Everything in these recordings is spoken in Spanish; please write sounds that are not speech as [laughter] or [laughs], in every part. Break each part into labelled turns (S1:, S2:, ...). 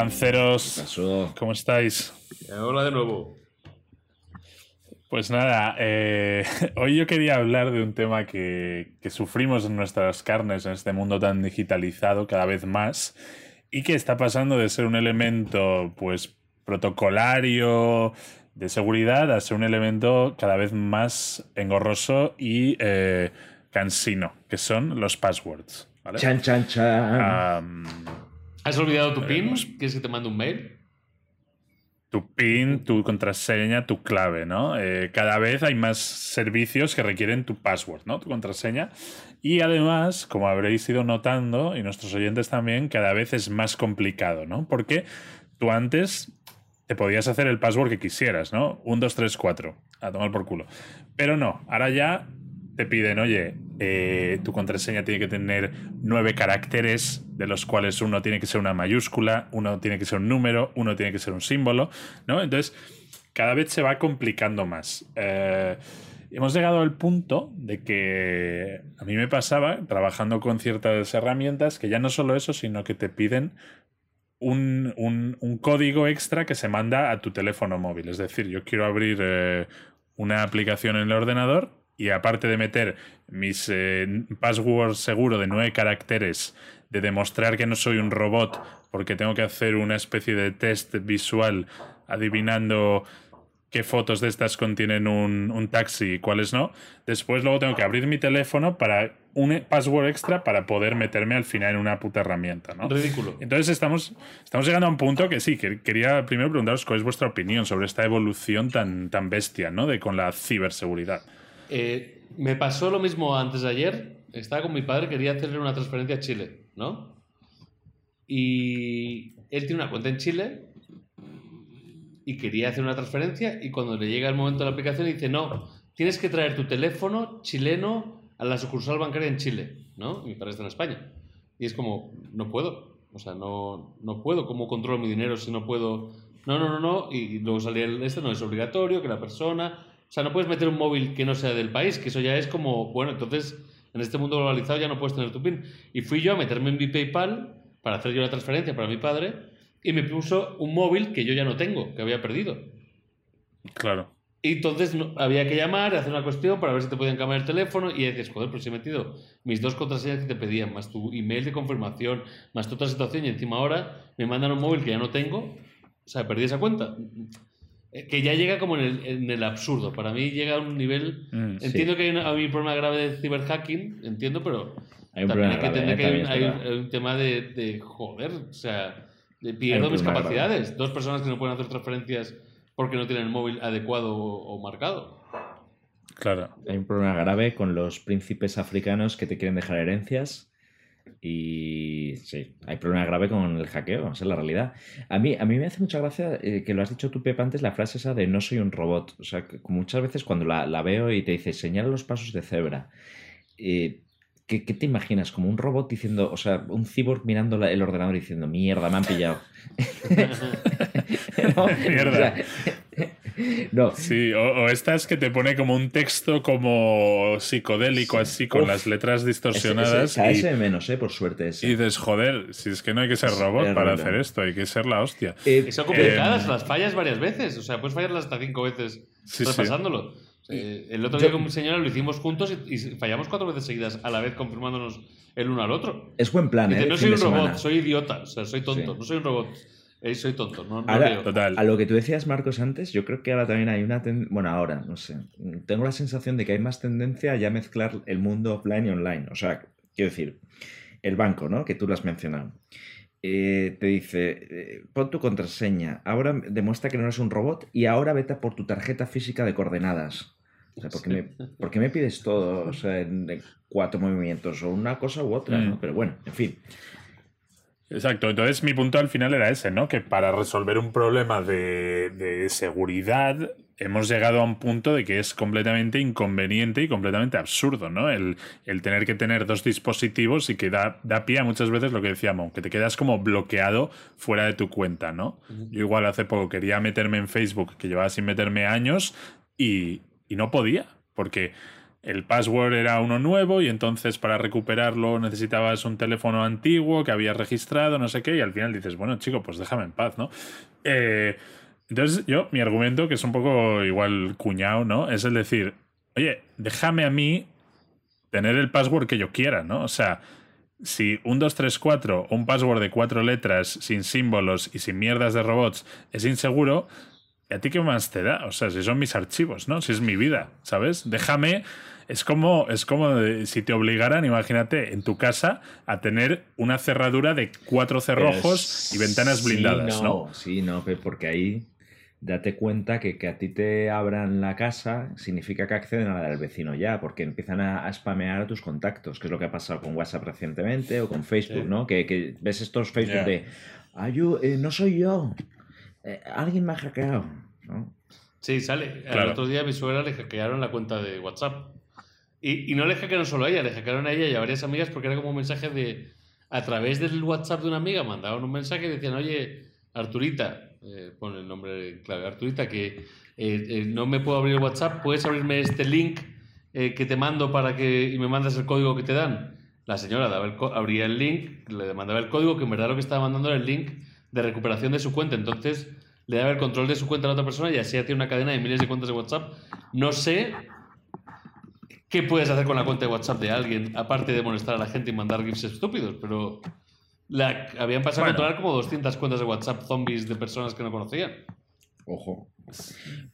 S1: panceros? ¿Cómo estáis?
S2: Hola de nuevo.
S1: Pues nada, eh, [laughs] hoy yo quería hablar de un tema que, que, sufrimos en nuestras carnes en este mundo tan digitalizado cada vez más y que está pasando de ser un elemento pues protocolario de seguridad a ser un elemento cada vez más engorroso y eh, cansino, que son los passwords.
S3: Chan, chan, chan.
S2: ¿Has olvidado tu PIN? ¿Quieres que te mande un mail?
S1: Tu PIN, tu contraseña, tu clave, ¿no? Eh, cada vez hay más servicios que requieren tu password, ¿no? Tu contraseña. Y además, como habréis ido notando, y nuestros oyentes también, cada vez es más complicado, ¿no? Porque tú antes te podías hacer el password que quisieras, ¿no? 1, 2, 3, 4. A tomar por culo. Pero no, ahora ya te piden, oye, eh, tu contraseña tiene que tener nueve caracteres, de los cuales uno tiene que ser una mayúscula, uno tiene que ser un número, uno tiene que ser un símbolo, ¿no? Entonces, cada vez se va complicando más. Eh, hemos llegado al punto de que a mí me pasaba, trabajando con ciertas herramientas, que ya no solo eso, sino que te piden un, código extra que se manda a tu teléfono móvil. Es decir, yo quiero abrir eh, una aplicación en el ordenador y aparte de meter mis eh, passwords seguro de nueve caracteres, de demostrar que no soy un robot, porque tengo que hacer una especie de test visual adivinando qué fotos de estas contienen un, un, taxi y cuáles no. Después luego tengo que abrir mi teléfono para un password extra para poder meterme al final en una puta herramienta, ¿no?
S2: Ridículo.
S1: Entonces estamos, estamos llegando a un punto que sí, que quería primero preguntaros cuál es vuestra opinión sobre esta evolución tan, tan bestia, ¿no? De con la ciberseguridad.
S2: Eh, me pasó lo mismo antes de ayer. Estaba con mi padre, quería hacerle una transferencia a Chile, ¿no? Y él tiene una cuenta en Chile y quería hacer una transferencia y cuando le llega el momento de la aplicación dice, no, tienes que traer tu teléfono chileno a la sucursal bancaria en Chile, ¿no? Mi padre está en España. Y es como, no puedo. O sea, no, no puedo. ¿Cómo controlo mi dinero si no puedo? No, no, no, no. Y luego salía el este, no es obligatorio, que la persona o sea, no puedes meter un móvil que no sea del país, que eso ya es como, bueno, entonces en este mundo globalizado ya no puedes tener tu PIN. Y fui yo a meterme en mi PayPal para hacer yo la transferencia para mi padre y me puso un móvil que yo ya no tengo, que había perdido.
S1: Claro.
S2: Y entonces había que llamar, hacer una cuestión para ver si te podían cambiar el teléfono y dices, joder, pues he metido mis dos contraseñas que te pedían, más tu email de confirmación, más tu otra situación y encima ahora me mandan un móvil que ya no tengo. O sea, perdí esa cuenta. Eh, que ya llega como en el, en el, absurdo. Para mí llega a un nivel. Mm, entiendo que hay, un problema grave de ciberhacking, entiendo, pero hay un también hay que entender que hay, un, tema de, de, joder, o sea, de pierdo mis capacidades. Dos personas que no pueden hacer transferencias porque no tienen el móvil adecuado o, o marcado.
S1: Claro.
S3: Hay un problema grave con los príncipes africanos que te quieren dejar herencias y sí, hay problema grave con el hackeo, esa es la realidad. A mí, a mí me hace mucha gracia eh, que lo has dicho tú, Pep, antes, la frase esa de no soy un robot. O sea, que muchas veces cuando la, la, veo y te dice señala los pasos de cebra, eh, ¿qué, ¿qué, te imaginas? Como un robot diciendo, o sea, un cyborg mirando el ordenador diciendo, mierda, me han pillado. [laughs] [laughs]
S1: ¿No? Mierda. [laughs] No. Sí, o, estas que te pone como un texto como psicodélico, así, con las letras distorsionadas.
S3: Ese, menos, eh, por suerte.
S1: Y dices, joder, si es que no hay que ser robot para hacer esto, hay que ser la hostia.
S2: Eh, son complicadas, em, las fallas varias veces. O sea, puedes fallarlas hasta cinco veces repasándolo. Eh, el otro día con mi señora lo hicimos juntos y, fallamos cuatro veces seguidas, a la vez confirmándonos el uno al otro.
S3: Es buen plan,
S2: ¿eh? No soy un robot, soy idiota, o sea, soy tonto, no soy un robot soy tonto, no,
S3: Total. A lo que tú decías, Marcos, antes, yo creo que ahora también hay una. Bueno, ahora, no sé. Tengo la sensación de que hay más tendencia a ya mezclar el mundo offline y online. O sea, quiero decir, el banco, ¿no? Que tú lo has mencionado. Eh, te dice, eh, pon tu contraseña, ahora demuestra que no eres un robot y ahora vete por tu tarjeta física de coordenadas. O sea, ¿por qué, me, ¿por me pides todo? O sea, en, cuatro movimientos, o una cosa u otra, ¿no? Mm. Pero bueno, en fin.
S1: Exacto, entonces mi punto al final era ese, ¿no? Que para resolver un problema de, seguridad hemos llegado a un punto de que es completamente inconveniente y completamente absurdo, ¿no? El, tener que tener dos dispositivos y que da, da, pie a muchas veces lo que decíamos, que te quedas como bloqueado fuera de tu cuenta, ¿no? Yo igual hace poco quería meterme en Facebook, que llevaba sin meterme años, y, y no podía, porque el password era uno nuevo y entonces para recuperarlo necesitabas un teléfono antiguo que habías registrado, no sé qué, y al final dices, bueno, chico, pues déjame en paz, ¿no? Eh, entonces yo, mi argumento, que es un poco igual cuñado, ¿no? Es el decir, oye, déjame a mí tener el password que yo quiera, ¿no? O sea, si un 234 o un password de cuatro letras sin símbolos y sin mierdas de robots es inseguro, ¿a ti qué más te da? O sea, si son mis archivos, ¿no? Si es mi vida, ¿sabes? Déjame. Es como, es como si te obligaran, imagínate, en tu casa a tener una cerradura de cuatro cerrojos y ventanas blindadas,
S3: sí,
S1: no,
S3: Sí, no, porque ahí date cuenta que, que a ti te abran la casa significa que acceden a la del vecino ya, porque empiezan a, a spamear a tus contactos, que es lo que ha pasado con WhatsApp recientemente o con Facebook,
S2: Sí.
S3: ¿no? Que, que ves estos Facebook de, "Ayu, eh, no soy yo, eh, alguien me ha hackeado, ¿no?
S2: Sí, sale. El
S1: Claro.
S2: otro día a mi suegra le hackearon la cuenta de WhatsApp. Y, y no le hackearon solo a ella, le hackearon a ella y a varias amigas porque era como un mensaje de. A través del WhatsApp de una amiga mandaban un mensaje y decían, oye, Arturita, eh, pon el nombre en clave, Arturita, que eh, eh, no me puedo abrir el WhatsApp, puedes abrirme este link eh, que te mando para que. y me mandas el código que te dan. La señora daba el abría el link, le mandaba el código, que en verdad lo que estaba mandando era el link de recuperación de su cuenta. Entonces le daba el control de su cuenta a la otra persona y así ya tiene una cadena de miles de cuentas de WhatsApp. No sé qué puedes hacer con la cuenta de WhatsApp de alguien, aparte de molestar a la gente y mandar gifs estúpidos, pero la, habían pasado
S1: Bueno.
S2: a controlar como 200 cuentas de WhatsApp zombies de personas que no conocían.
S3: Ojo.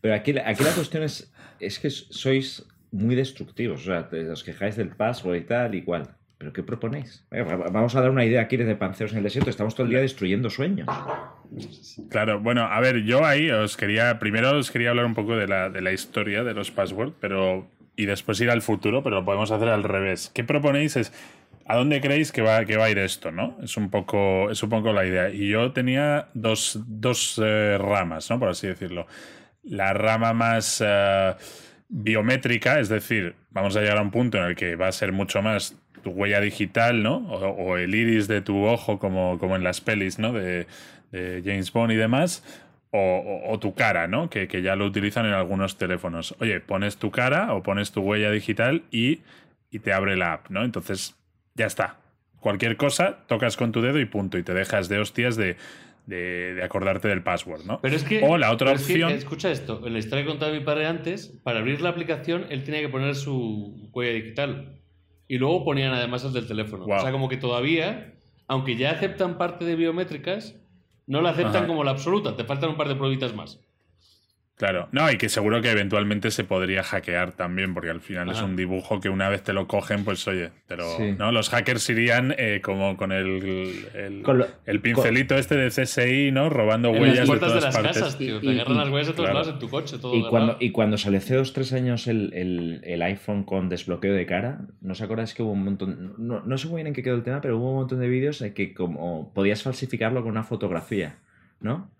S3: Pero aquí, la- aquí la cuestión es, es que sois muy destructivos, o sea, te- os quejáis del password y tal y cual. ¿Pero qué proponéis? Vamos a dar una idea aquí de panceros en el desierto. Estamos todo el día destruyendo sueños.
S1: Claro, bueno, a ver, yo ahí os quería, primero os quería hablar un poco de la, de la historia de los passwords, pero y después ir al futuro, pero lo podemos hacer al revés. ¿Qué proponéis? Es ¿a dónde creéis que va, que va a ir esto? ¿no? Es un poco, es la idea. Y yo tenía dos, dos eh, ramas, ¿no? Por así decirlo. La rama más eh, biométrica, es decir, vamos a llegar a un punto en el que va a ser mucho más tu huella digital, ¿no? O, el iris de tu ojo, como, como en las pelis, ¿no? De, de James Bond y demás. O, o- o tu cara, ¿no? Que, que ya lo utilizan en algunos teléfonos. Oye, pones tu cara o pones tu huella digital y, y te abre la app, ¿no? Entonces, ya está. Cualquier cosa, tocas con tu dedo y punto. Y te dejas de hostias de, de, de acordarte del password, ¿no?
S2: Pero es que.
S1: O la otra
S2: pero es que,
S1: opción.
S2: escucha esto. En la historia que contaba mi padre antes, para abrir la aplicación, él tenía que poner su huella digital. Y luego ponían además el del teléfono. O sea, como que todavía, aunque ya aceptan parte de biométricas, no la aceptan
S1: Ajá.
S2: como la absoluta. Te faltan un par de pruebitas más.
S1: Claro, no, y que seguro que eventualmente se podría hackear también, porque al final es un dibujo que una vez te lo cogen, pues oye, pero
S3: Sí.
S1: no, los hackers irían eh, como con el, el,
S3: Con lo-
S1: el pincelito este de CSI, ¿no? Robando
S2: En
S1: huellas
S2: las puertas de,
S1: todas
S2: las
S1: partes.
S2: casas, tío. Te
S3: Y- y-
S2: agarran las huellas de todos
S1: claro.
S2: lados en tu coche, todo
S3: Y cuando, y cuando salió hace dos tres años el, el- el iPhone con desbloqueo de cara, ¿no os acordáis que hubo un montón, no, no sé muy bien en qué quedó el tema, pero hubo un montón de vídeos en que como podías falsificarlo con una fotografía, ¿no?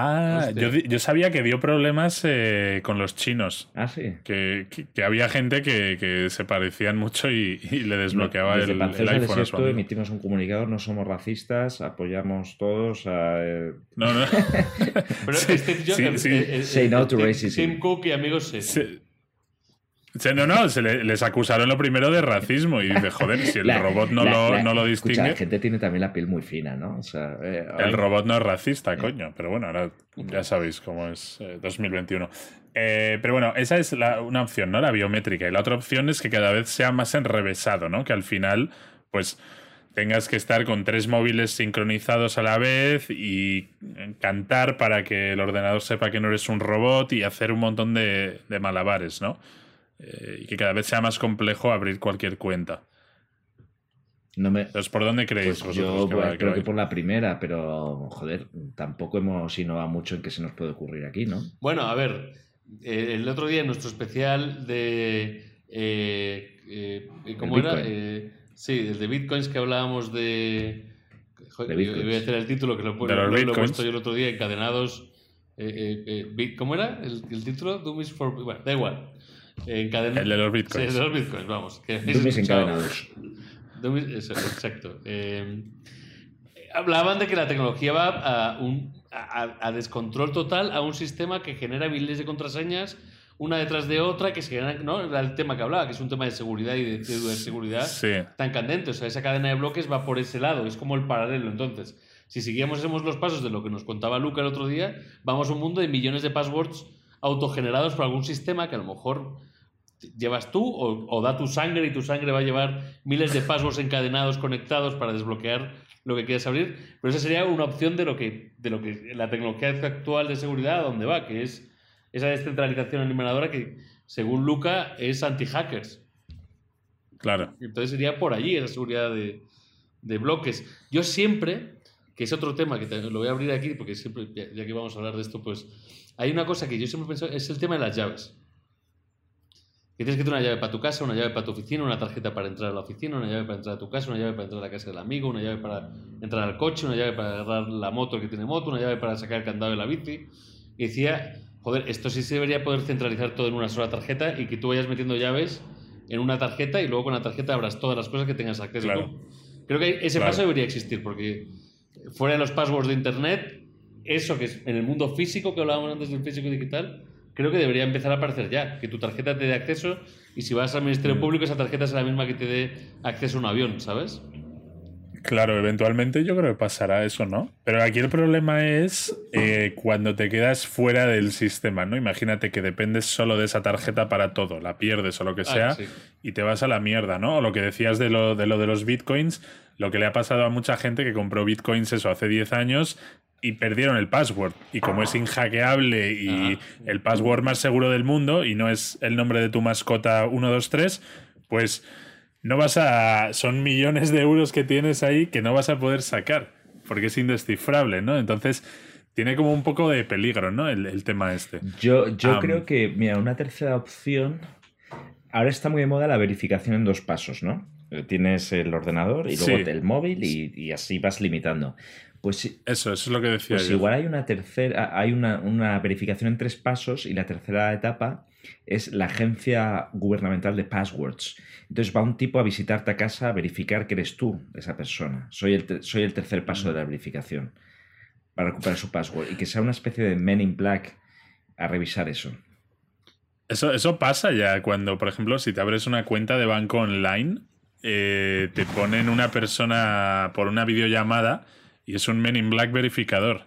S1: Ah, yo, yo sabía que dio problemas eh, con los chinos.
S3: Ah, sí.
S1: Que, que- que había gente que, que se parecían mucho y, y le desbloqueaba
S3: Desde
S1: el, el iPhone a su
S3: Desierto
S1: amigo.
S3: emitimos un comunicado, no somos racistas, apoyamos todos a... eh,
S1: No, no. [laughs]
S2: Pero
S1: Sí,
S2: este tío,
S1: sí, sí.
S2: el- el-
S3: Say no to racism.
S2: Tim Cook y amigos
S1: se- no, no, se le- les acusaron lo primero de racismo y dice, joder, si el
S3: la-
S1: robot no,
S3: la-
S1: lo,
S3: la-
S1: no lo
S3: escucha,
S1: distingue,
S3: la gente tiene también la piel muy fina, ¿no? O sea, eh,
S1: el robot no es racista, coño. Pero bueno, ahora ya sabéis cómo es eh, 2021. Eh, pero bueno, esa es una opción, ¿no? La biométrica. Y la otra opción es que cada vez sea más enrevesado, ¿no? Que al final, pues tengas que estar con tres móviles sincronizados a la vez y cantar para que el ordenador sepa que no eres un robot y hacer un montón de, de malabares, ¿no? Eh, y que cada vez sea más complejo abrir cualquier cuenta.
S3: no me...
S1: Entonces, ¿por dónde creéis
S3: Pues
S1: vosotros
S3: yo
S1: que va-
S3: pues,
S1: que
S3: creo que por la primera, pero joder, tampoco hemos innovado mucho en qué se nos puede ocurrir aquí, ¿no?
S2: Bueno, a ver, eh, el otro día en nuestro especial de... eh, eh, ¿Cómo
S3: El
S2: era? Eh, sí, el de bitcoins que hablábamos de... Joder,
S3: De
S2: yo- voy a hacer el título que lo,
S1: De
S2: lo- lo- lo he puesto yo el otro día, encadenados... eh, eh, eh, bit- ¿Cómo era el, el título? Doom is for... Bueno, da igual. Eh, encadena-
S1: El de los
S2: Sí,
S1: bitcoins.
S2: el de los bitcoins, vamos. que
S3: encadenados.
S2: Dummies- eso, exacto. Eh, hablaban de que la tecnología va a, un, a, a descontrol total a un sistema que genera miles de contraseñas una detrás de otra, que se generan, ¿no? Era el tema que hablaba, que es un tema de seguridad y de ciberseguridad
S1: Sí.
S2: tan candente. O sea, esa cadena de bloques va por ese lado, es como el paralelo. Entonces, si seguíamos los pasos de lo que nos contaba Luca el otro día, vamos a un mundo de millones de passwords autogenerados por algún sistema que a lo mejor llevas tú o, o da tu sangre y tu sangre va a llevar miles de passwords encadenados, conectados para desbloquear lo que quieras abrir. Pero esa sería una opción de lo que, de lo que la tecnología actual de seguridad a dónde va, que es esa descentralización animadora que, según Luca, es anti-hackers.
S1: Claro.
S2: Entonces sería por allí esa seguridad de, de bloques. Yo siempre, que es otro tema que te- lo voy a abrir aquí, porque siempre, ya, ya que vamos a hablar de esto, pues hay una cosa que yo siempre pensado, es el tema de las llaves. Que tienes que tener una llave para tu casa, una llave para tu oficina, una tarjeta para entrar a la oficina, una llave para entrar a tu casa, una llave para entrar a la casa del amigo, una llave para entrar al coche, una llave para agarrar la moto que tiene moto, una llave para sacar el candado de la bici. Y decía, joder, esto sí se debería poder centralizar todo en una sola tarjeta y que tú vayas metiendo llaves en una tarjeta y luego con la tarjeta abras todas las cosas que tengas acceso
S1: Claro.
S2: tú. Creo que ese
S1: Claro.
S2: paso debería existir porque fuera de los passwords de internet, eso que es en el mundo físico que hablábamos antes del físico digital, creo que debería empezar a aparecer ya, que tu tarjeta te dé acceso y si vas al Ministerio
S1: Mm.
S2: Público esa tarjeta es la misma que te dé acceso a un avión, ¿sabes?
S1: Claro, eventualmente yo creo que pasará eso, ¿no? Pero aquí el problema es eh, cuando te quedas fuera del sistema, ¿no? Imagínate que dependes solo de esa tarjeta para todo, la pierdes o lo que
S2: Ah,
S1: sea
S2: sí.
S1: y te vas a la mierda, ¿no? O lo que decías de lo, de lo de los bitcoins, lo que le ha pasado a mucha gente que compró bitcoins eso hace 10 años y perdieron el password. Y como es inhackeable y
S2: Ajá.
S1: el password más seguro del mundo y no es el nombre de tu mascota 123, pues no vas a. Son millones de euros que tienes ahí que no vas a poder sacar porque es indescifrable, ¿no? Entonces tiene como un poco de peligro, ¿no? El, el tema este.
S3: Yo, yo creo que, mira, una tercera opción. Ahora está muy de moda la verificación en dos pasos, ¿no? Tienes el ordenador y luego
S1: Sí.
S3: el móvil y, y así vas limitando. Pues, sí-
S1: Eso, eso es lo que decía
S3: pues
S1: yo.
S3: igual hay una tercera, hay una, una verificación en tres pasos y la tercera etapa es la agencia gubernamental de passwords. Entonces va un tipo a visitarte a casa a verificar que eres tú esa persona. Soy el, soy el tercer paso de la verificación para recuperar su password y que sea una especie de Men in Black a revisar eso.
S1: Eso, eso pasa ya cuando, por ejemplo, si te abres una cuenta de banco online, eh, te ponen una persona por una videollamada y es un Men in Black verificador.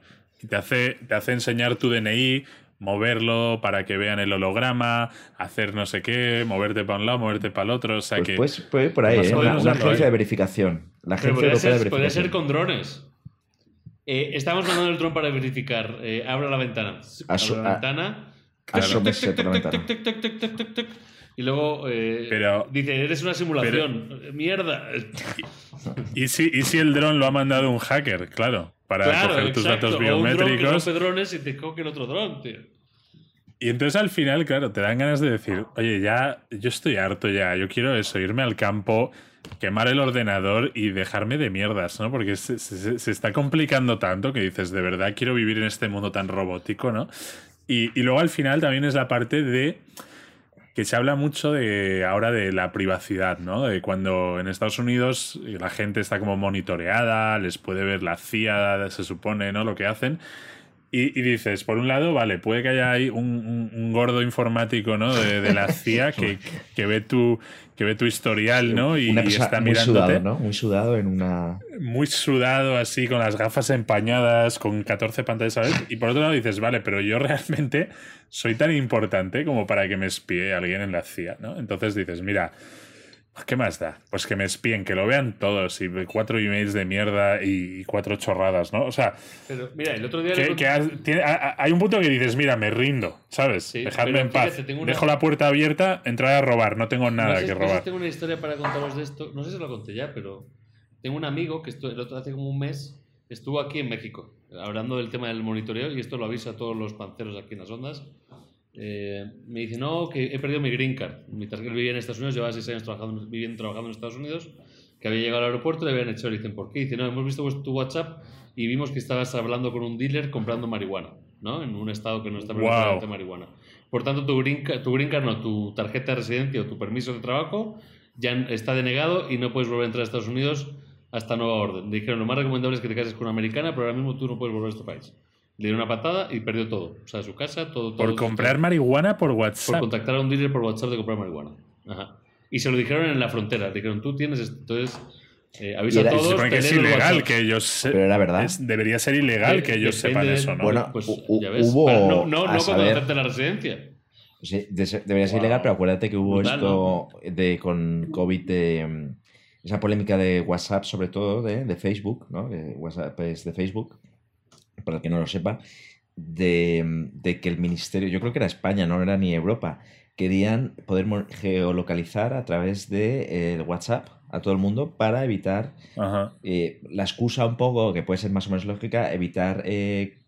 S1: Te hace, te hace enseñar tu DNI, moverlo para que vean el holograma, hacer no sé qué, moverte para un lado, moverte para el otro. O sea
S3: Pues
S1: que.
S3: puede ir por ahí, ¿eh? una, una agencia de verificación. La agencia
S2: podría
S3: europea de
S2: ser, podría
S3: verificación.
S2: ser con drones. Eh, estamos mandando el dron para verificar. Eh, abra la ventana. Abra la
S3: a-
S2: ventana.
S3: asómese por la ventana.
S2: Y luego eh,
S1: Pero-
S2: dice, eres una simulación. Mierda.
S1: ¿Y si, ¿Y si el dron lo ha mandado un hacker? Claro, para
S2: claro,
S1: coger tus datos
S2: O un dron que
S1: biométricos.
S2: drones y te coge el otro dron, tío.
S1: Y entonces al final, claro, te dan ganas de decir, oye, ya, yo estoy harto ya, yo quiero eso, irme al campo, quemar el ordenador y dejarme de mierdas, ¿no? Porque se, se- se está complicando tanto que dices, de verdad quiero vivir en este mundo tan robótico, ¿no? Y, y luego al final también es la parte de que se habla mucho de ahora de la privacidad, ¿no? De cuando en Estados Unidos la gente está como monitoreada, les puede ver la CIA, se supone, ¿no? Lo que hacen. Y, y dices, por un lado, vale, puede que haya ahí un, un- un gordo informático, ¿no? De, de la [laughs] CIA que, que ve tu que ve tu historial, ¿no? Y,
S3: Una
S1: y está
S3: muy
S1: mirándote
S3: sudado, ¿no? Muy sudado en una...
S1: muy sudado así, con las gafas empañadas, con 14 pantallas a la vez. Y por otro lado dices, vale, pero yo realmente soy tan importante como para que me espíe alguien en la CIA, ¿no? Entonces dices, mira, ¿qué más da? Pues que me espíen, que lo vean todos y cuatro emails de mierda y cuatro chorradas, ¿no? O sea,
S2: Pero mira, el otro día...
S1: que, que has- tiene- a- a- hay un punto que dices, mira, me rindo, ¿sabes?
S2: Sí,
S1: Dejadme en paz.
S2: una-
S1: Dejo la puerta abierta, entrar a robar, no tengo nada
S2: no sé,
S1: que
S2: no sé si
S1: robar.
S2: tengo una historia para contaros de esto. No sé si lo conté ya, pero tengo un amigo que el otro, hace como un mes estuvo aquí en México hablando del tema del monitoreo y esto lo avisa a todos los panceros aquí en las ondas. Eh, me dice, no, que he perdido mi green card. Mi tarjeta vivía en Estados Unidos, llevaba seis años trabajando, viviendo, trabajando en Estados Unidos, que había llegado al aeropuerto y le habían hecho. Le dicen, ¿por qué? Dice, no, hemos visto tu WhatsApp y vimos que estabas hablando con un dealer comprando marihuana, ¿no? En un estado que no está venta de marihuana. Por tanto, tu green, tu green card, no, tu tarjeta de residencia o tu permiso de trabajo ya está denegado y no puedes volver a entrar a Estados Unidos hasta nueva orden. Dijeron, lo más recomendable es que te cases con una americana, pero ahora mismo tú no puedes volver a este país. Le dio una patada y perdió todo. O sea, su casa, todo. todo
S1: Por comprar
S2: todo.
S1: marihuana por
S2: Por
S1: WhatsApp.
S2: contactar a un dealer por WhatsApp de comprar marihuana. Ajá. Y se lo dijeron en la frontera. Dijeron, tú tienes esto. Entonces, eh, avisa
S3: era-
S2: a todos.
S1: Se supone que es ilegal que ellos. se-
S3: Pero era verdad.
S1: es- debería ser ilegal
S2: Eh,
S1: que ellos sepan
S2: de-
S1: eso, ¿no?
S3: Bueno,
S2: Pues ya ves.
S3: hubo,
S2: Para- no, no, no acepte la residencia.
S3: Sí, de ser- debería ser
S2: Wow.
S3: ilegal, pero acuérdate que hubo esto de con COVID de mm, esa polémica de WhatsApp, sobre todo de, de Facebook, ¿no? De WhatsApp es de Facebook, para el que no lo sepa, de, de que el ministerio, yo creo que era España, no era ni Europa, querían poder geolocalizar a través de eh, WhatsApp a todo el mundo para evitar eh, la excusa un poco, que puede ser más o menos lógica, evitar eh,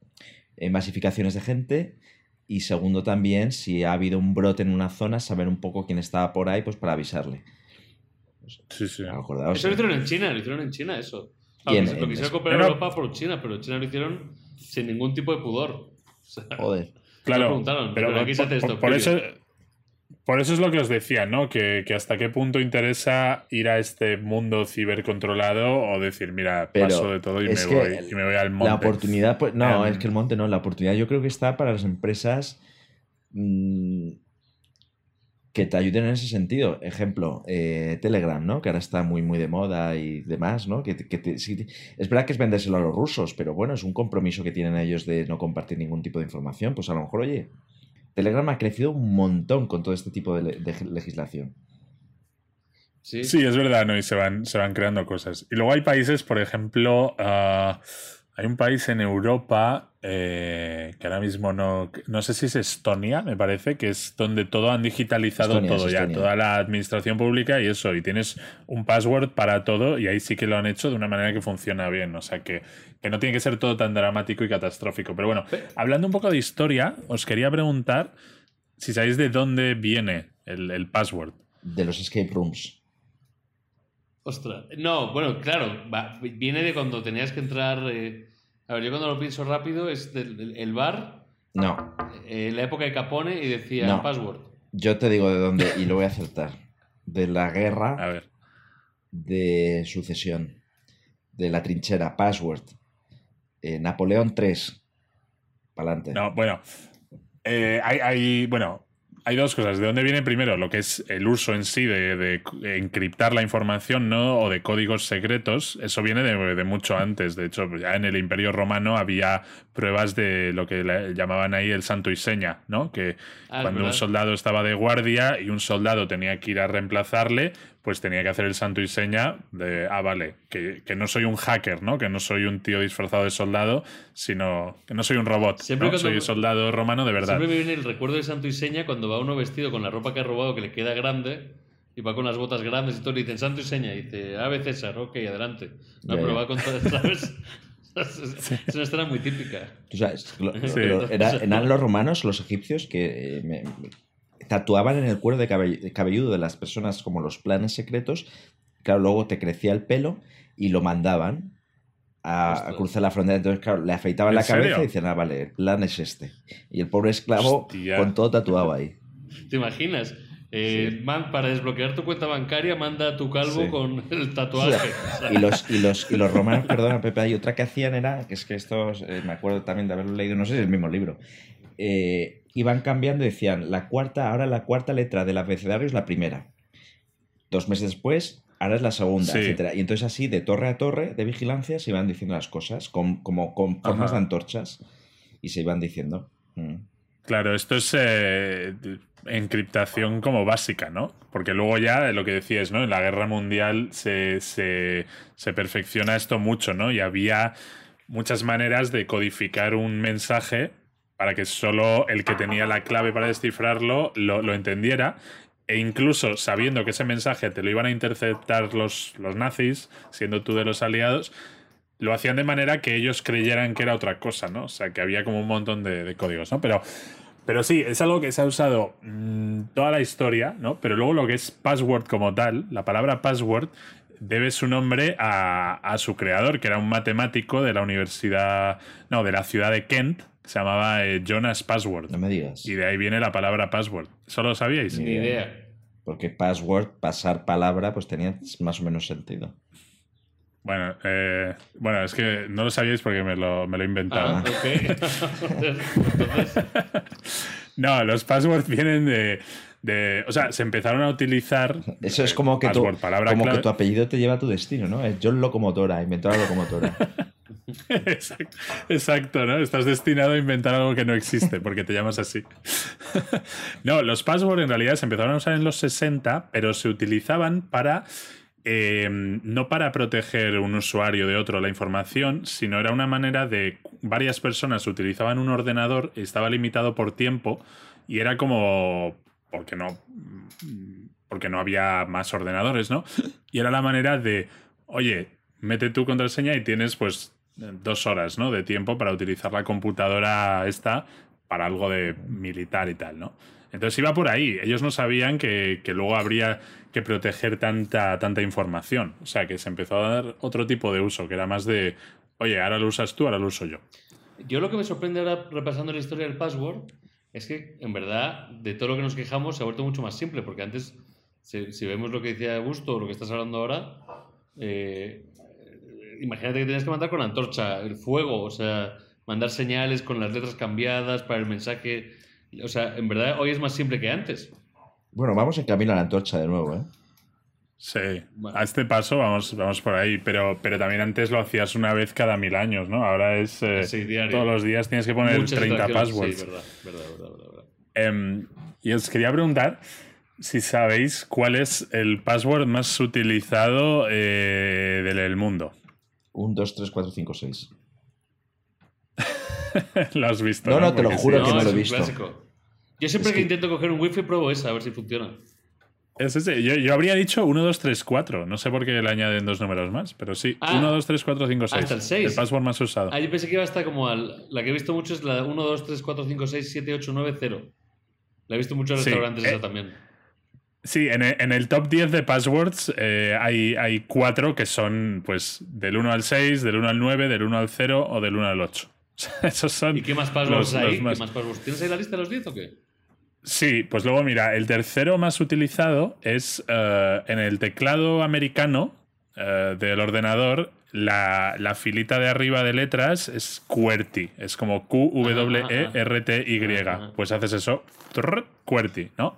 S3: eh, masificaciones de gente y segundo también, si ha habido un brote en una zona, saber un poco quién estaba por ahí, pues para avisarle.
S1: Sí, sí.
S3: Acordaos,
S2: Eso lo hicieron en China, lo hicieron en China eso. Lo
S3: en-
S2: quisieron comprar en
S1: Pero-
S2: Europa por China, pero en China lo hicieron sin ningún tipo de pudor. [laughs] O sea,
S3: Joder.
S1: Claro,
S2: preguntaron,
S1: pero
S2: pero aquí se
S1: por,
S2: hace esto,
S1: por- por
S2: ¿qué
S1: eso, por eso es lo que os decía, ¿no? Que, que hasta qué punto interesa ir a este mundo cibercontrolado o decir, mira,
S3: Pero
S1: paso de todo y me,
S3: es que
S1: voy, y me voy al monte.
S3: La oportunidad, pues no,
S1: Em,
S3: es que el monte no, la oportunidad yo creo que está para las empresas mm, que te ayuden en ese sentido. Ejemplo, eh, Telegram, ¿no? Que ahora está muy, muy de moda y demás, ¿no? Que, te- que te- es verdad que es vendérselo a los rusos, pero bueno, es un compromiso que tienen ellos de no compartir ningún tipo de información. Pues a lo mejor, oye, Telegram ha crecido un montón con todo este tipo de, le- de legislación.
S2: Sí.
S1: Sí, es verdad, ¿no? Y se van, se van creando cosas. Y luego hay países, por ejemplo, ah, hay un país en Europa eh, que ahora mismo no, no sé si es Estonia, me parece, que es donde todo han digitalizado
S3: Estonia, es
S1: todo ya,
S3: Estonia.
S1: toda la administración pública y eso, y tienes un password para todo y ahí sí que lo han hecho de una manera que funciona bien, o sea que, que no tiene que ser todo tan dramático y catastrófico. Pero bueno, hablando un poco de historia, os quería preguntar si sabéis de dónde viene el, el password.
S3: De los escape rooms.
S2: Ostras. No, bueno, claro, va- viene de cuando tenías que entrar. eh, a ver, yo cuando lo pienso rápido es del, del- el bar,
S3: No,
S2: eh, la época de Capone y decía
S3: No.
S2: password.
S3: yo te digo de dónde y lo voy a acertar. De la guerra
S1: A ver.
S3: de sucesión, de la trinchera, password, eh, Napoleón 3, para adelante.
S1: No, bueno. eh, hay, hay- bueno, hay dos cosas. ¿De dónde viene primero lo que es el uso en sí de, de encriptar la información, ¿no? O de códigos secretos? Eso viene de, de mucho antes. De hecho, ya en el Imperio Romano había pruebas de lo que le llamaban ahí el santo y seña, ¿no? Que
S2: Ah,
S1: cuando un soldado estaba de guardia y un soldado tenía que ir a reemplazarle, pues tenía que hacer el santo y seña de, ah, vale, que, que no soy un hacker, ¿no? Que no soy un tío disfrazado de soldado, sino que no soy un robot,
S2: Siempre
S1: ¿no?
S2: cuando-
S1: Soy soldado romano de verdad.
S2: Siempre me viene el recuerdo de Santo y Seña cuando va uno vestido con la ropa que ha robado que le queda grande y va con las botas grandes y todo, y le dicen Santo y Seña, y dice, Ave César, ok, adelante. No,
S3: Ya,
S2: pero va con todas, ¿sabes? [laughs] Es es una escena muy típica.
S3: Tú sabes, lo-
S1: Sí.
S3: pero era- [laughs] eran los romanos, los egipcios, que eh, me- tatuaban en el cuero de cabe- de cabelludo de las personas como los planes secretos. Claro, luego te crecía el pelo y lo mandaban a, cruzar la frontera. Entonces, claro, le afeitaban
S1: ¿En
S3: la cabeza
S1: serio?
S3: y decían, ah, vale, el plan es este. Y el pobre esclavo
S1: Hostia.
S3: con todo tatuado ahí. [laughs]
S2: ¿Te imaginas? Eh, man- para desbloquear tu cuenta bancaria, manda a tu calvo
S3: Sí.
S2: con [laughs] el tatuaje.
S3: Y los, y los, y los romanos, perdona, Pepe, hay otra que hacían era, que es que esto eh, me acuerdo también de haberlo leído, no sé si es el mismo libro. eh, iban cambiando y decían, la cuarta, ahora la cuarta letra del abecedario es la primera. Dos meses después, ahora es la segunda,
S1: Sí.
S3: etcétera. Y entonces así, de torre a torre de vigilancia, se iban diciendo las cosas, con, como con formas de antorchas, y se iban diciendo. Mm.
S1: Claro, esto es eh, encriptación como básica, ¿no? Porque luego ya, lo que decías, ¿no? En la guerra mundial se, se, se perfecciona esto mucho, ¿no? Y había muchas maneras de codificar un mensaje para que solo el que tenía la clave para descifrarlo lo, lo entendiera. E incluso sabiendo que ese mensaje te lo iban a interceptar los, los nazis, siendo tú de los aliados, lo hacían de manera que ellos creyeran que era otra cosa, ¿no? O sea, que había como un montón de, códigos, ¿no? Pero, pero sí, es algo que se ha usado mm, toda la historia, ¿no? Pero luego lo que es password como tal, la palabra password debe su nombre a, a su creador, que era un matemático de la universidad, no, de la ciudad de Kent, se llamaba eh, Jonas Password.
S3: No me digas.
S1: Y de ahí viene la palabra password. ¿Eso lo sabíais?
S3: Ni
S2: idea.
S3: Porque password, pasar palabra, pues tenía más o menos sentido.
S1: Bueno, eh, bueno, es que no lo sabíais porque me lo, me lo he inventado.
S2: Ah, [laughs]
S1: No, los passwords vienen de, de- O sea, se empezaron a utilizar.
S3: Eso es
S1: eh,
S3: como que, tu,
S1: password, palabra
S3: como que
S1: clave.
S3: tu apellido te lleva a tu destino, ¿no? Es John Locomotora, inventó la locomotora. [laughs] [laughs]
S1: Exacto, ¿no? Estás destinado a inventar algo que no existe porque te llamas así. [laughs] no, los passwords en realidad se empezaron a usar en los 60, pero se utilizaban para. eh, no para proteger un usuario de otro la información, sino era una manera de varias personas utilizaban un ordenador, estaba limitado por tiempo y era como porque no porque no había más ordenadores, ¿no? Y era la manera de, oye, mete tu contraseña y tienes pues dos horas, ¿no? De tiempo para utilizar la computadora esta para algo de militar y tal, ¿no? Entonces iba por ahí. Ellos no sabían que, que luego habría que proteger tanta, tanta información. O sea, que se empezó a dar otro tipo de uso, que era más de, oye, ahora lo usas tú, ahora lo uso yo.
S2: yo lo que me sorprende ahora repasando la historia del password es que, en verdad, de todo lo que nos quejamos se ha vuelto mucho más simple, porque antes, si, si vemos lo que decía Augusto o lo que estás hablando ahora, eh, imagínate que tenías que mandar con la antorcha, el fuego, o sea, mandar señales con las letras cambiadas para el mensaje. O sea, en verdad, hoy es más simple que antes.
S3: Bueno, vamos en camino a la antorcha de nuevo, ¿eh?
S1: Sí,
S2: Bueno.
S1: a este paso vamos, vamos por ahí, pero, pero también antes lo hacías una vez cada mil años, ¿no? Ahora es eh,
S2: Sí, diario.
S1: todos los días tienes que poner
S2: Muchas
S1: 30
S2: situaciones,
S1: passwords.
S2: Sí, verdad, verdad, verdad, verdad, verdad.
S1: Em, y os quería preguntar si sabéis cuál es el password más utilizado eh, del mundo.
S3: 1, 2, 3, 4, 5, 6.
S1: lo has visto.
S3: No, no, te lo juro
S1: sí,
S3: que no
S2: es
S3: lo he visto.
S2: clásico. Yo siempre
S3: Es
S2: que,
S3: que-
S2: intento coger un wifi pruebo esa, a ver si funciona.
S1: Es ese. Yo, yo habría dicho 1, 2, 3, 4. No sé por qué le añaden dos números más, pero sí.
S2: Ah.
S1: 1, 2, 3, 4, 5, 6.
S2: Hasta el seis.
S1: El password más usado.
S2: Ah, yo pensé que iba hasta como al. La que he visto mucho es la 1, 2, 3, 4, 5, 6, 7, 8, 9, 0. La he visto en muchos
S1: Sí,
S2: restaurantes
S1: eh,
S2: esa también.
S1: Sí, en el, en el top 10 de passwords eh, hay, hay cuatro que son pues del 1 al 6, del 1 al 9, del 1 al 0 o del 1 al 8. [laughs] Esos son
S2: ¿Y qué más passwords
S1: los-
S2: hay?
S1: los
S2: ¿Qué
S1: más-
S2: más passwords? ¿Tienes ahí la lista de los 10 o qué?
S1: Sí, pues luego mira, el tercero más utilizado es eh, en el teclado americano eh, del ordenador, la, la filita de arriba de letras es QWERTY, es como E Q-W-E-R-T-Y.
S2: Ajá.
S1: Pues haces eso, trrr, QWERTY, ¿no?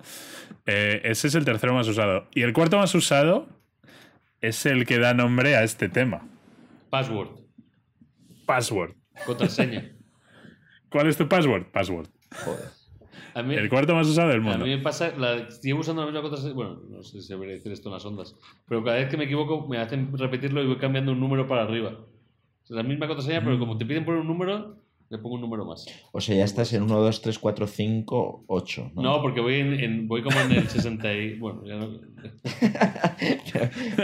S1: Eh, ese es el tercero más usado. Y el cuarto más usado es el que da nombre a este tema,
S2: Password.
S1: password.
S2: Contraseña. [laughs]
S1: ¿Cuál es tu password? Password.
S3: Joder.
S2: A mí,
S1: El cuarto más usado del
S2: a
S1: mundo.
S2: mí me pasa. La, llevo usando la misma contraseña. Bueno, no sé si debería decir esto en las ondas. Pero cada vez que me equivoco me hacen repetirlo y voy cambiando un número para arriba. O sea, la misma contraseña, pero como te piden poner un número, le pongo un número más.
S3: O sea, ya estás en 1, 2, 3, 4, 5, 8. ¿no?
S2: No, porque voy, en, en- voy como en el 60 y... Bueno, ya no... [laughs]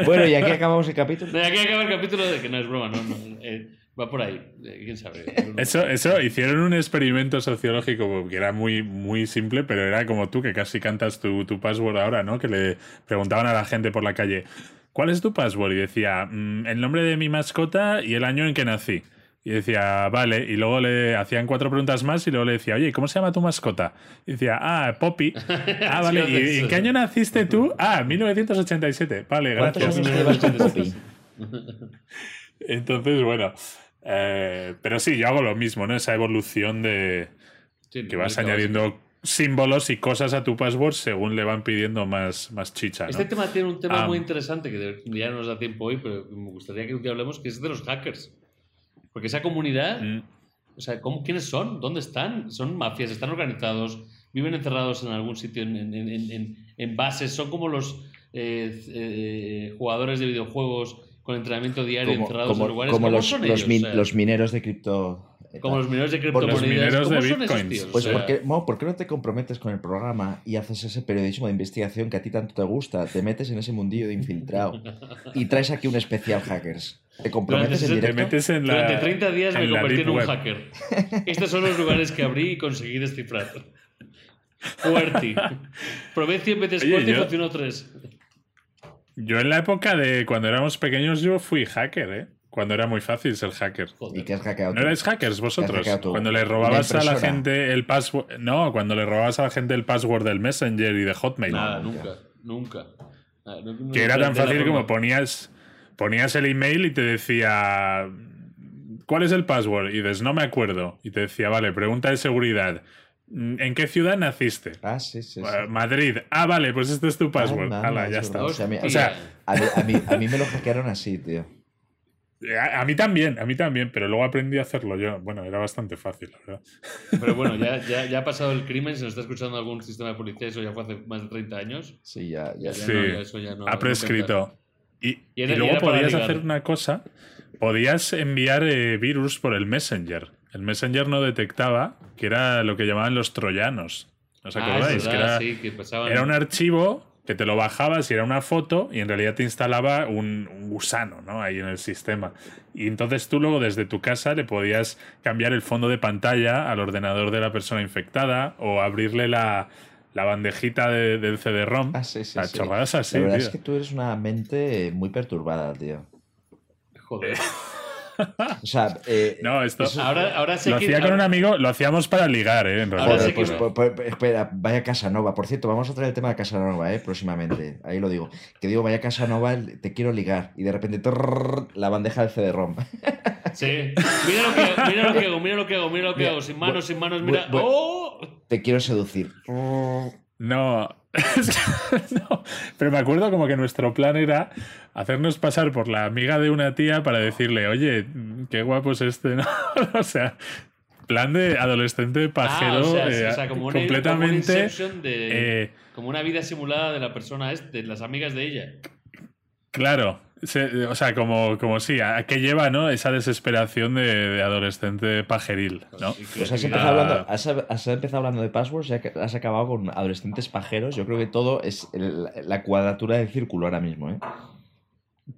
S3: bueno, y aquí acabamos el capítulo.
S2: No, Aquí acaba el capítulo de que no es broma, no, no. eh, va por ahí. eh, ¿Quién sabe?
S1: Eso, eso hicieron un experimento sociológico que era muy, muy simple, pero era como tú que casi cantas tu, tu password ahora, ¿no? Que le preguntaban a la gente por la calle, ¿cuál es tu password? Y decía, "Mm, el nombre de mi mascota y el año en que nací. Y decía, vale, y luego le hacían cuatro preguntas más y luego le decía, oye, ¿cómo se llama tu mascota? Y decía, ah, Poppy. [laughs] Ah, vale, ¿y en qué año naciste tú? Ah, 1987. Vale,
S3: ¿Cuántos
S1: gracias. [laughs] [laughs] Entonces, bueno. eh, pero sí, yo hago lo mismo, ¿no? Esa evolución de
S2: Sí,
S1: que vas añadiendo símbolos y cosas a tu password según le van pidiendo más, más chicha, ¿no?
S2: Este tema tiene un tema
S1: Ah.
S2: muy interesante que ya no nos da tiempo hoy, pero me gustaría que un día hablemos, que es de los hackers. Porque esa comunidad,
S1: Mm,
S2: o sea, ¿cómo, ¿quiénes son? ¿Dónde están? ¿Son mafias? ¿Están organizados? ¿Viven encerrados en algún sitio en, en- en- en- en bases? ¿Son como los eh, eh, jugadores de videojuegos con entrenamiento diario
S3: Como,
S2: encerrados
S3: como-
S2: en lugares?
S3: como
S2: ¿Cómo
S3: los,
S2: son
S3: los
S2: ellos?
S3: min-
S2: O sea,
S3: los mineros de cripto. eh,
S2: como los mineros de criptomonedas.
S1: los mineros
S2: ¿Cómo
S1: de
S2: son esos tíos? O
S3: Pues
S2: sea,
S3: ¿por qué, Mo, ¿por qué no te comprometes con el programa y haces ese periodismo de investigación que a ti tanto te gusta? Te metes en ese mundillo de infiltrado y traes aquí un especial hackers. ¿Te comprometes en
S1: Te
S3: directo?
S1: metes en la.
S2: Durante 30 días me
S1: en
S2: convertí en un
S1: web.
S2: hacker. Estos son los lugares que abrí y conseguí descifrar. QWERTY. Probé 100 veces
S1: Oye,
S2: QWERTY y
S1: yo-
S2: funcionó 3.
S1: Yo en la época de cuando éramos pequeños yo fui hacker, ¿eh? Cuando era muy fácil ser hacker.
S3: ¿Y que has hackeado
S1: ¿No erais hackers vosotros? Cuando le robabas a la gente el password. No, cuando le robabas a la gente el password del Messenger y de Hotmail.
S2: Nada,
S3: nunca.
S2: nunca. Nunca. Ah,
S1: Que era tan fácil como ponías, ponías el email y te decía, ¿cuál es el password? Y dices, no me acuerdo. Y te decía, vale, pregunta de seguridad. ¿En qué ciudad naciste?
S3: Ah, sí, sí. sí.
S1: Madrid. Ah, vale, pues este es tu password. Ya
S3: es
S1: está.
S3: O sea, a mí-
S1: O sea,
S3: A mí, a, mí, a mí me lo hackearon así, tío.
S1: a, a mí también, a mí también, pero luego aprendí a hacerlo yo. Bueno, era bastante fácil, la verdad.
S2: Pero bueno, ya, [laughs] ya, ya ha pasado el crimen. Si nos está escuchando algún sistema de policía, eso ya fue hace más de 30 años.
S3: Sí, ya, ya.
S2: Ya
S1: Sí,
S2: no, ya eso ya no-
S1: ha
S2: no
S1: prescrito. Y,
S2: Y
S1: y
S2: era- y
S1: luego podías hacer una cosa. Podías enviar eh, virus por el Messenger. El Messenger no detectaba que era lo que llamaban los troyanos. ¿Os
S2: Ah,
S1: acordáis? que
S2: verdad,
S1: era,
S2: sí, que pasaban-
S1: era un archivo que te lo bajabas y era una foto y en realidad te instalaba un, un gusano ¿no? ahí en el sistema. Y entonces tú luego desde tu casa le podías cambiar el fondo de pantalla al ordenador de la persona infectada o abrirle la, la bandejita de- del CD-ROM.
S3: Ah, sí, sí,
S1: a
S3: sí.
S1: chorradas así,
S3: La verdad
S1: tío.
S3: es que tú eres una mente muy perturbada, tío.
S2: Joder. [laughs]
S3: O sea, eh, [laughs]
S1: No, esto
S3: eso-
S2: Ahora, ahora sé
S1: lo
S2: que.
S1: hacía con un amigo, lo hacíamos para ligar, ¿eh? En
S2: Ahora
S1: realidad.
S2: sí que
S3: pues, pues, pues, espera, vaya Casanova. Por cierto, vamos a traer el tema de Casanova, ¿eh? Próximamente. Ahí lo digo. Que digo, vaya Casanova, te quiero ligar. Y de repente, trrr, la bandeja del CD-ROM. [laughs]
S2: Sí. Mira lo que hago, mira lo que hago, mira lo que hago, mira lo que
S3: Mira,
S2: hago. Sin manos, sin manos, mira. ¡Oh!
S3: Te quiero seducir.
S1: No. [laughs] no. Pero me acuerdo como que nuestro plan era hacernos pasar por la amiga de una tía para decirle, oye, qué guapo es este, ¿no? [laughs] o sea, plan de adolescente pajero
S2: Ah, o sea,
S1: eh,
S2: o sea, como una, como una
S1: completamente.
S2: De.
S1: eh,
S2: como una vida simulada de la persona, este, de las amigas de ella.
S1: claro. Se- o sea, como, como sí, a qué lleva, ¿no? Esa desesperación de, de adolescente pajeril, ¿no?
S2: Y
S3: Pues has empezado, hablando, has, has empezado hablando de passwords y has acabado con adolescentes pajeros. Yo creo que todo es el- la cuadratura del círculo ahora mismo, ¿eh?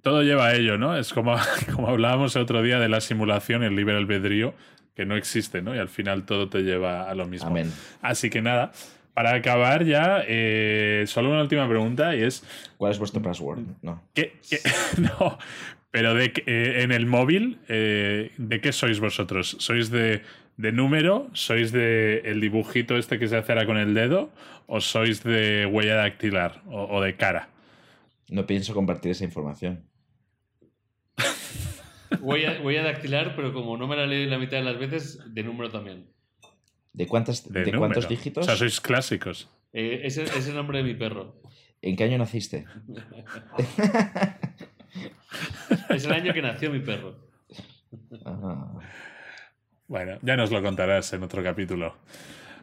S1: Todo lleva a ello, ¿no? Es como, [laughs] como hablábamos el otro día de la simulación, el libre albedrío, que no existe, ¿no? Y al final todo te lleva a lo mismo.
S3: Amén.
S1: Así que nada, para acabar ya, eh, solo una última pregunta y es,
S3: ¿Cuál es vuestro password? No.
S1: ¿qué, qué- [laughs] no, pero de, qué- eh, en el móvil, eh, ¿de qué sois vosotros? ¿Sois de, de número? ¿Sois de el dibujito este que se hace ahora con el dedo? ¿O sois de huella dactilar o, o de cara?
S3: No pienso compartir esa información.
S2: Voy a, voy a dactilar, pero como no me la leí la mitad de las veces, de número también.
S3: ¿De, cuántas,
S1: De,
S3: cuántos dígitos?
S1: O sea, sois clásicos.
S2: Eh, ese es el nombre de mi perro.
S3: ¿En qué año naciste? [laughs]
S2: Es el año que nació mi perro.
S3: Ah.
S1: Bueno, ya nos lo contarás en otro capítulo.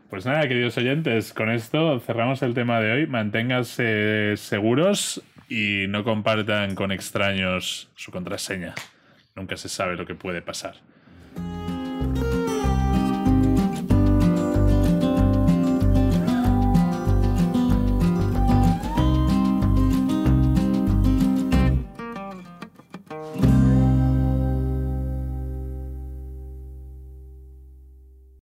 S1: Pues nada, queridos oyentes, con esto cerramos el tema de hoy. Manténganse seguros y no compartan con extraños su contraseña. Nunca se sabe lo que puede pasar.